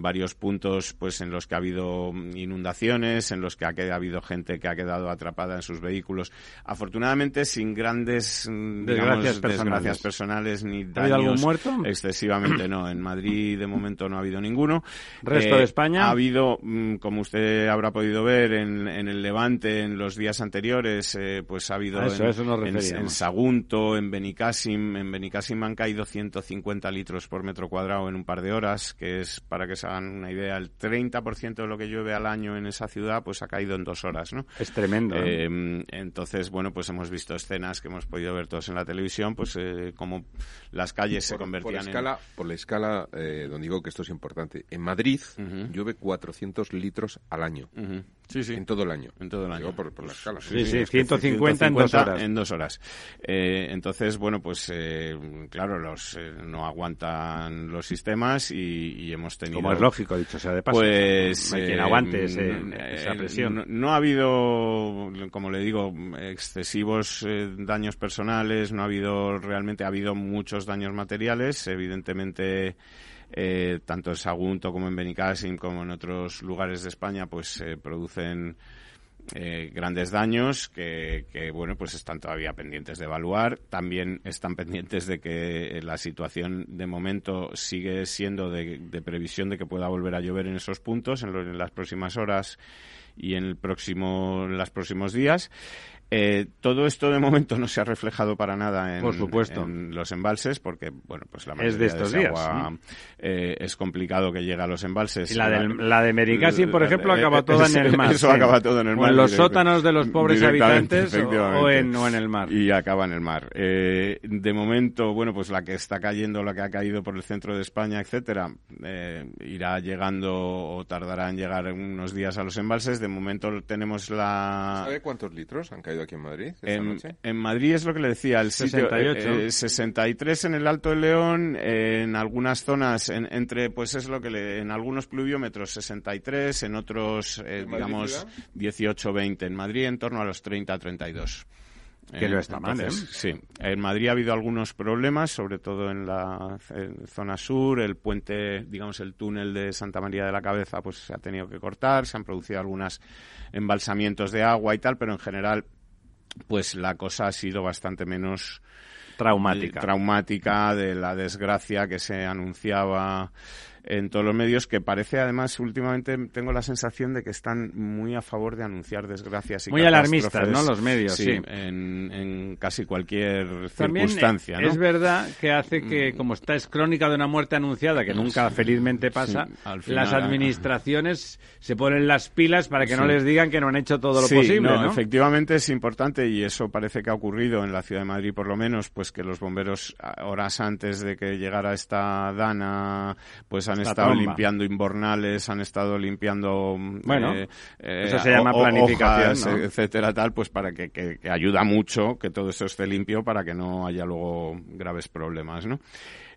varios puntos, pues en los que ha habido inundaciones, en los que ha, ha habido gente que ha quedado atrapada en sus vehículos. Afortunadamente sin grandes mm, desgracias, personales. ni daños. ¿Ha algún muerto? Excesivamente no. En Madrid de momento no ha habido ninguno. ¿Resto de eh, España? Ha habido, mm, como usted habrá podido ver en, el Levante en los días anteriores, eh, pues ha habido en, Sagunto, en Benicassim. En Benicassim han caído 150 litros por metro cuadrado en un par de horas, que es, para que se hagan una idea, el 30% de lo que llueve al año en esa ciudad, pues ha caído en dos horas, ¿no? Es tremendo. ¿eh? entonces, bueno, pues hemos visto escenas que hemos podido ver todos en la televisión, pues eh, como las calles se convertían por escala, en... Por la escala, eh, don digo que esto es importante. En Madrid llueve 400 litros al año. Sí, sí. En todo el año. En todo el año. por, la escala. Sí, sí, 150, en dos horas. En dos horas. Eh, entonces, bueno, pues eh, claro, los eh, no aguantan los sistemas y, hemos tenido... Como es lógico, dicho sea de paso. Pues... No hay quien aguante esa presión. No, ha habido, como le digo, excesivos daños personales, no ha habido, realmente ha habido muchos daños materiales, evidentemente eh, tanto en Sagunto como en Benicassim como en otros lugares de España pues se producen eh, grandes daños que, bueno pues están todavía pendientes de evaluar. También están pendientes de que la situación de momento sigue siendo de, previsión de que pueda volver a llover en esos puntos en, en las próximas horas y en el próximo en los próximos días eh, todo esto de momento no se ha reflejado para nada en, Por supuesto. los embalses porque, bueno, pues la mayoría es de estos de días. agua eh, es complicado que llegue a los embalses. Y la, de, la de Mericasi, por ejemplo, acaba toda en el mar. Eso acaba todo en el mar. O en los sótanos de los pobres habitantes o en, o en, el mar. Y acaba en el mar. Eh, de momento, bueno, pues la que está cayendo, la que ha caído por el centro de España, etcétera, eh, irá llegando o tardará en llegar unos días a los embalses. De momento tenemos la... ¿Sabe cuántos litros han caído? Aquí en Madrid en, Madrid es lo que le decía, el 68. 63 eh, en el Alto de León, en algunas zonas, entre, pues es lo que le, en algunos pluviómetros 63, en otros, eh, digamos, 18-20. En Madrid en torno a los 30-32. Que no está mal, ¿eh? Sí. En Madrid ha habido algunos problemas, sobre todo en la zona sur. El puente, digamos, el túnel de Santa María de la Cabeza, pues se ha tenido que cortar. Se han producido algunos embalsamientos de agua y tal, pero en general pues la cosa ha sido bastante menos traumática. traumática de la desgracia que se anunciaba en todos los medios, que parece además últimamente tengo la sensación de que están muy a favor de anunciar desgracias y Muy alarmistas, ¿no? Los medios, sí. En, casi cualquier circunstancia, Es verdad que hace que, mm. como está es crónica de una muerte anunciada, que nunca felizmente pasa, las administraciones se ponen las pilas para que no les digan que no han hecho todo lo posible, ¿no? Efectivamente es importante y eso parece que ha ocurrido en la ciudad de Madrid por lo menos, pues que los bomberos horas antes de que llegara esta dana, pues han estado limpiando inbornales, han estado limpiando bueno, eh, eso se llama planificación, etcétera, tal, pues para que, que, ayuda mucho que todo eso esté limpio para que no haya luego graves problemas, ¿no?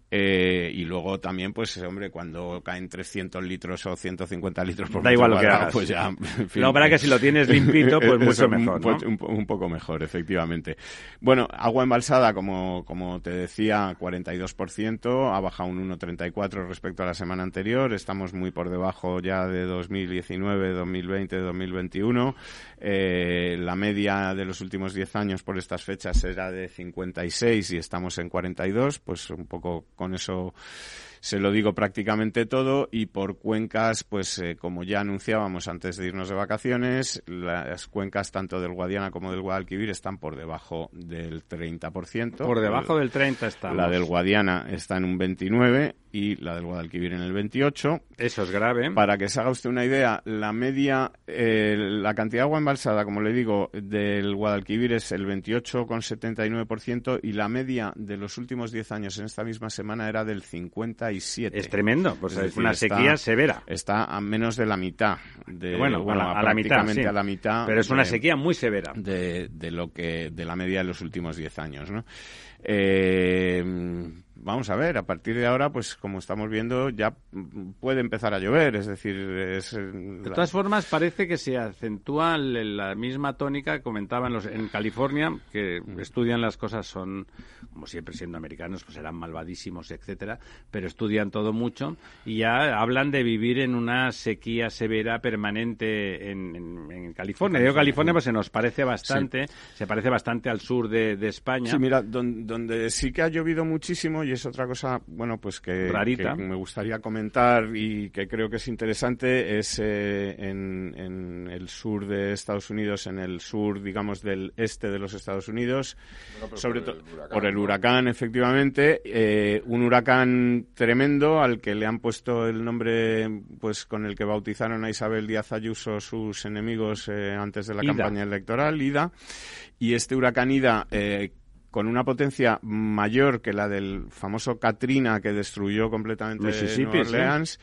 Eh, y luego también, pues, hombre, cuando caen 300 litros o 150 litros por Da igual lo que hagas. Pues ya, no, para que si lo tienes limpito, pues mucho mejor, pues un, poco mejor, efectivamente. Bueno, agua embalsada, como, como te decía, 42%, ha bajado un 1,34 respecto a la semana anterior. Estamos muy por debajo ya de 2019, 2020, 2021. Eh, la media de los últimos 10 años por estas fechas era de 56 y estamos en 42, pues un poco con eso se lo digo prácticamente todo y por cuencas, pues eh, como ya anunciábamos antes de irnos de vacaciones, las cuencas tanto del Guadiana como del Guadalquivir están por debajo del 30%. Por debajo del 30 está. La del Guadiana está en un 29 y la del Guadalquivir en el 28. Eso es grave. Para que se haga usted una idea, la media, eh, la cantidad de agua embalsada, como le digo, del Guadalquivir es el 28,79% y la media de los últimos 10 años en esta misma semana era del 57. Es tremendo, pues es, una sequía severa. Está a menos de la mitad. De, bueno, a, la, mitad, a la mitad. Pero es una sequía muy severa. De, de, lo que, de la media de los últimos 10 años, ¿no? Eh, vamos a ver, a partir de ahora, pues como estamos viendo, ya puede empezar a llover, es decir... Es, eh, de todas formas, parece que se acentúa la misma tónica, comentaban los, en California, que mm. estudian las cosas, son, como siempre siendo americanos, pues eran malvadísimos, etcétera, pero estudian todo mucho y ya hablan de vivir en una sequía severa permanente en, California. Digo California, pues se nos parece bastante, se parece bastante al sur de, España. Sí, mira, donde sí que ha llovido muchísimo y es otra cosa, bueno, pues que, me gustaría comentar y que creo que es interesante, es eh, en, el sur de Estados Unidos, en el sur, digamos, del este de los Estados Unidos, sobre todo por el huracán, efectivamente, eh, un huracán tremendo al que le han puesto el nombre, pues con el que bautizaron a Isabel Díaz Ayuso sus enemigos eh, antes de la campaña electoral, Ida, y este huracán Ida con una potencia mayor que la del famoso Katrina que destruyó completamente Nueva Orleans.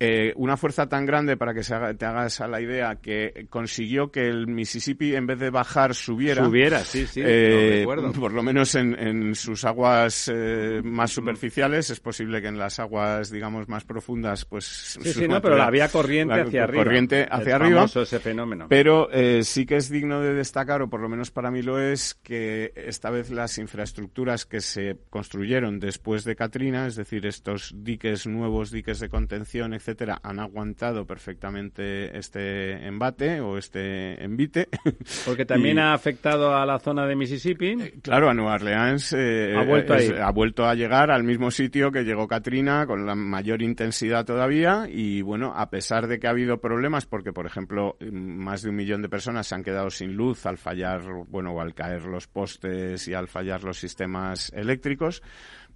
Eh, una fuerza tan grande para que se te hagas a la idea que consiguió que el Mississippi en vez de bajar subiera. Subiera, sí, sí. Eh, por lo menos en, sus aguas eh, más superficiales. Es posible que en las aguas, digamos, más profundas, pues. Sí, sí, no, pero la vía corriente hacia arriba. Corriente hacia arriba. ese fenómeno. Pero sí que es digno de destacar, o por lo menos para mí lo es, que esta vez las infraestructuras que se construyeron después de Katrina, es decir, estos diques nuevos, diques de contención, etc etcétera, han aguantado perfectamente este embate o este envite. Porque también ha afectado a la zona de Mississippi. Eh, claro, a Nueva Orleans eh, ha, vuelto ha vuelto a llegar al mismo sitio que llegó Katrina con la mayor intensidad todavía y bueno, a pesar de que ha habido problemas porque por ejemplo más de un millón de personas se han quedado sin luz al fallar, bueno, o al caer los postes y al fallar los sistemas eléctricos,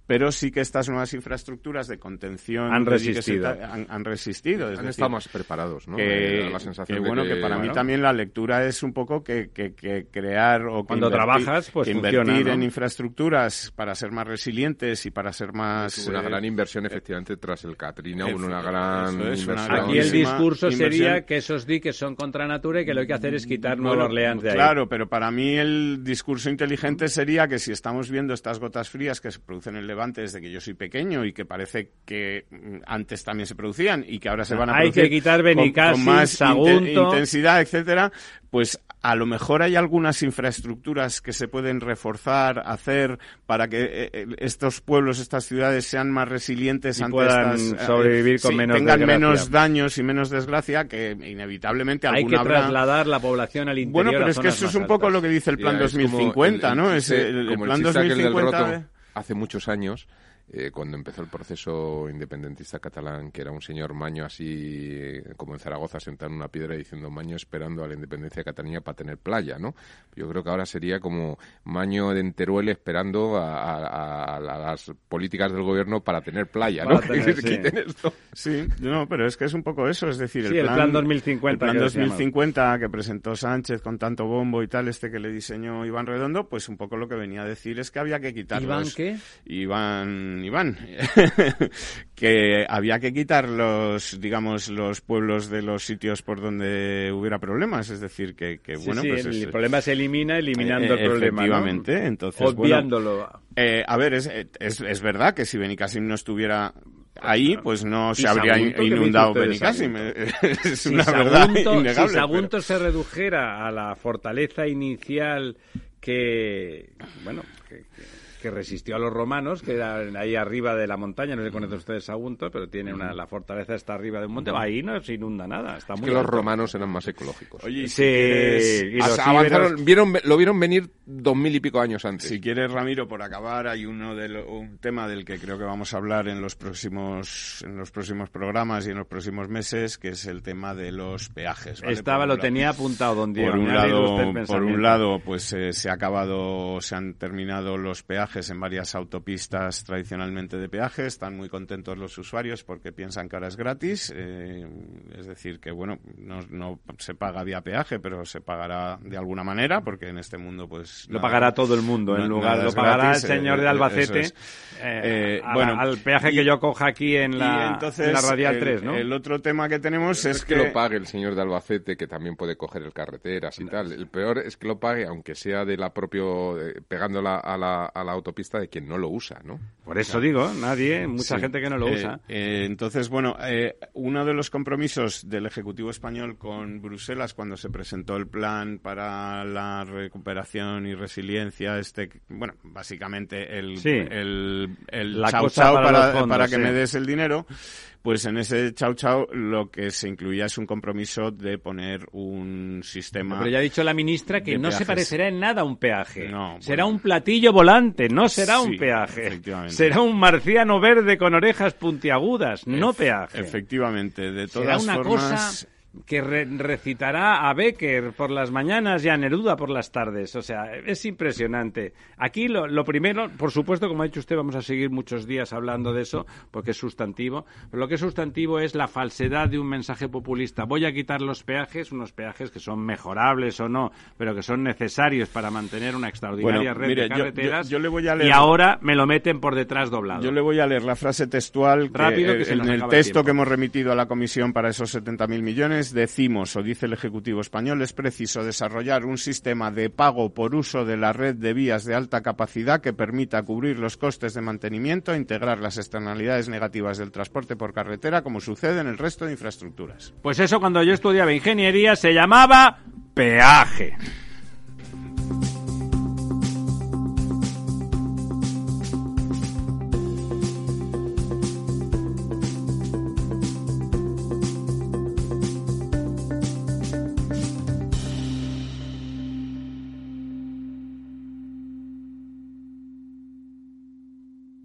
pero sí que estas nuevas infraestructuras de contención han resistido. han, resistido. han estado más preparados, ¿no? Que, la sensación bueno, que, para mí también la lectura es un poco que, que, crear o que cuando trabajas, pues invertir en infraestructuras para ser más resilientes y para ser más una gran inversión efectivamente tras el Katrina, una gran inversión. Aquí el discurso sería que esos diques son contra natura y que lo que hay que hacer es quitar Nueva Orleans de ahí. Claro, pero para mí el discurso inteligente sería que si estamos viendo estas gotas frías que se producen en el antes desde que yo soy pequeño y que parece que mm, antes también se producían y que ahora se van a Hay que quitar con, más intensidad, etcétera, pues a lo mejor hay algunas infraestructuras que se pueden reforzar, hacer para que eh, eh, estos pueblos, estas ciudades sean más resilientes ante puedan estas, eh, sobrevivir con menos tengan menos daños y menos desgracia que inevitablemente hay que trasladar la población al interior. Bueno, pero es que eso es un poco lo que dice el plan 2050, ¿no? Es el, plan 2050 hace muchos años eh, cuando empezó el proceso independentista catalán, que era un señor Maño así, eh, como en Zaragoza, sentado en una piedra diciendo Maño esperando a la independencia de Cataluña para tener playa, ¿no? Yo creo que ahora sería como Maño de Enteruel esperando a, las políticas del gobierno para tener playa, ¿no? sí. no, pero es que es un poco eso, es decir, el, plan, 2050. El plan 2050 que presentó Sánchez con tanto bombo y tal, este que le diseñó Iván Redondo, pues un poco lo que venía a decir es que había que quitar ¿Iván qué? Iván, Iván, que había que quitar los, digamos, los pueblos de los sitios por donde hubiera problemas, es decir, que, bueno, pues el, problema se elimina eliminando el problema, Efectivamente, entonces, obviándolo. Eh, a ver, es, es, es verdad que si Benicassim no estuviera ahí pues no se habría inundado Benicassim. es una verdad innegable. Si Sagunto se redujera a la fortaleza inicial que, bueno, que que resistió a los romanos, que era ahí arriba de la montaña, no sé si conocen ustedes Sagunto, pero tiene una, la fortaleza está arriba de un monte, ahí no se inunda nada. Está es que los romanos eran más ecológicos. Oye, sí, y avanzaron, vieron, lo vieron venir dos mil y pico años antes. Si quieres, Ramiro, por acabar, hay uno de un tema del que creo que vamos a hablar en los próximos en los próximos programas y en los próximos meses, que es el tema de los peajes. Estaba, lo tenía apuntado, don Diego. Por un lado, por un lado pues eh, se ha acabado, se han terminado los peajes en varias autopistas tradicionalmente de peaje. Están muy contentos los usuarios porque piensan que ahora es gratis. Eh, es decir, que bueno, no, se paga vía peaje, pero se pagará de alguna manera porque en este mundo pues... Lo pagará todo el mundo. en lugar, lo pagará el señor de eh, Albacete eh, bueno, al peaje que yo coja aquí en la, la Radial 3, ¿no? El otro tema que tenemos es, que... lo pague el señor de Albacete, que también puede coger el carreteras y tal. El peor es que lo pague, aunque sea de la propio... pegándola a la, a la autopista de quien no lo usa, ¿no? Por eso digo, nadie, mucha gente que no lo eh, usa. Eh, entonces, bueno, eh, uno de los compromisos del Ejecutivo español con Bruselas cuando se presentó el plan para la recuperación y resiliencia, este, bueno, básicamente el, el, el, chau chau para, para, que me des el dinero, pues en ese chau chau lo que se incluía es un compromiso de poner un sistema. Pero ya ha dicho la ministra que no se parecerá en nada a un peaje. No, será un platillo volante, no será un peaje. Será un marciano verde con orejas puntiagudas, no peaje. Efectivamente, de todas será una formas que recitará a Becker por las mañanas y a Neruda por las tardes. O sea, es impresionante. Aquí lo, lo, primero, por supuesto, como ha dicho usted, vamos a seguir muchos días hablando de eso, porque es sustantivo. Pero lo que es sustantivo es la falsedad de un mensaje populista. Voy a quitar los peajes, unos peajes que son mejorables o no, pero que son necesarios para mantener una extraordinaria red de carreteras. Y ahora me lo meten por detrás doblado. Yo le voy a leer la frase textual Rápido, que, en el texto que hemos remitido a la Comisión para esos 70.000 millones decimos, o dice el Ejecutivo español, es preciso desarrollar un sistema de pago por uso de la red de vías de alta capacidad que permita cubrir los costes de mantenimiento e integrar las externalidades negativas del transporte por carretera, como sucede en el resto de infraestructuras. Pues eso cuando yo estudiaba ingeniería se llamaba peaje.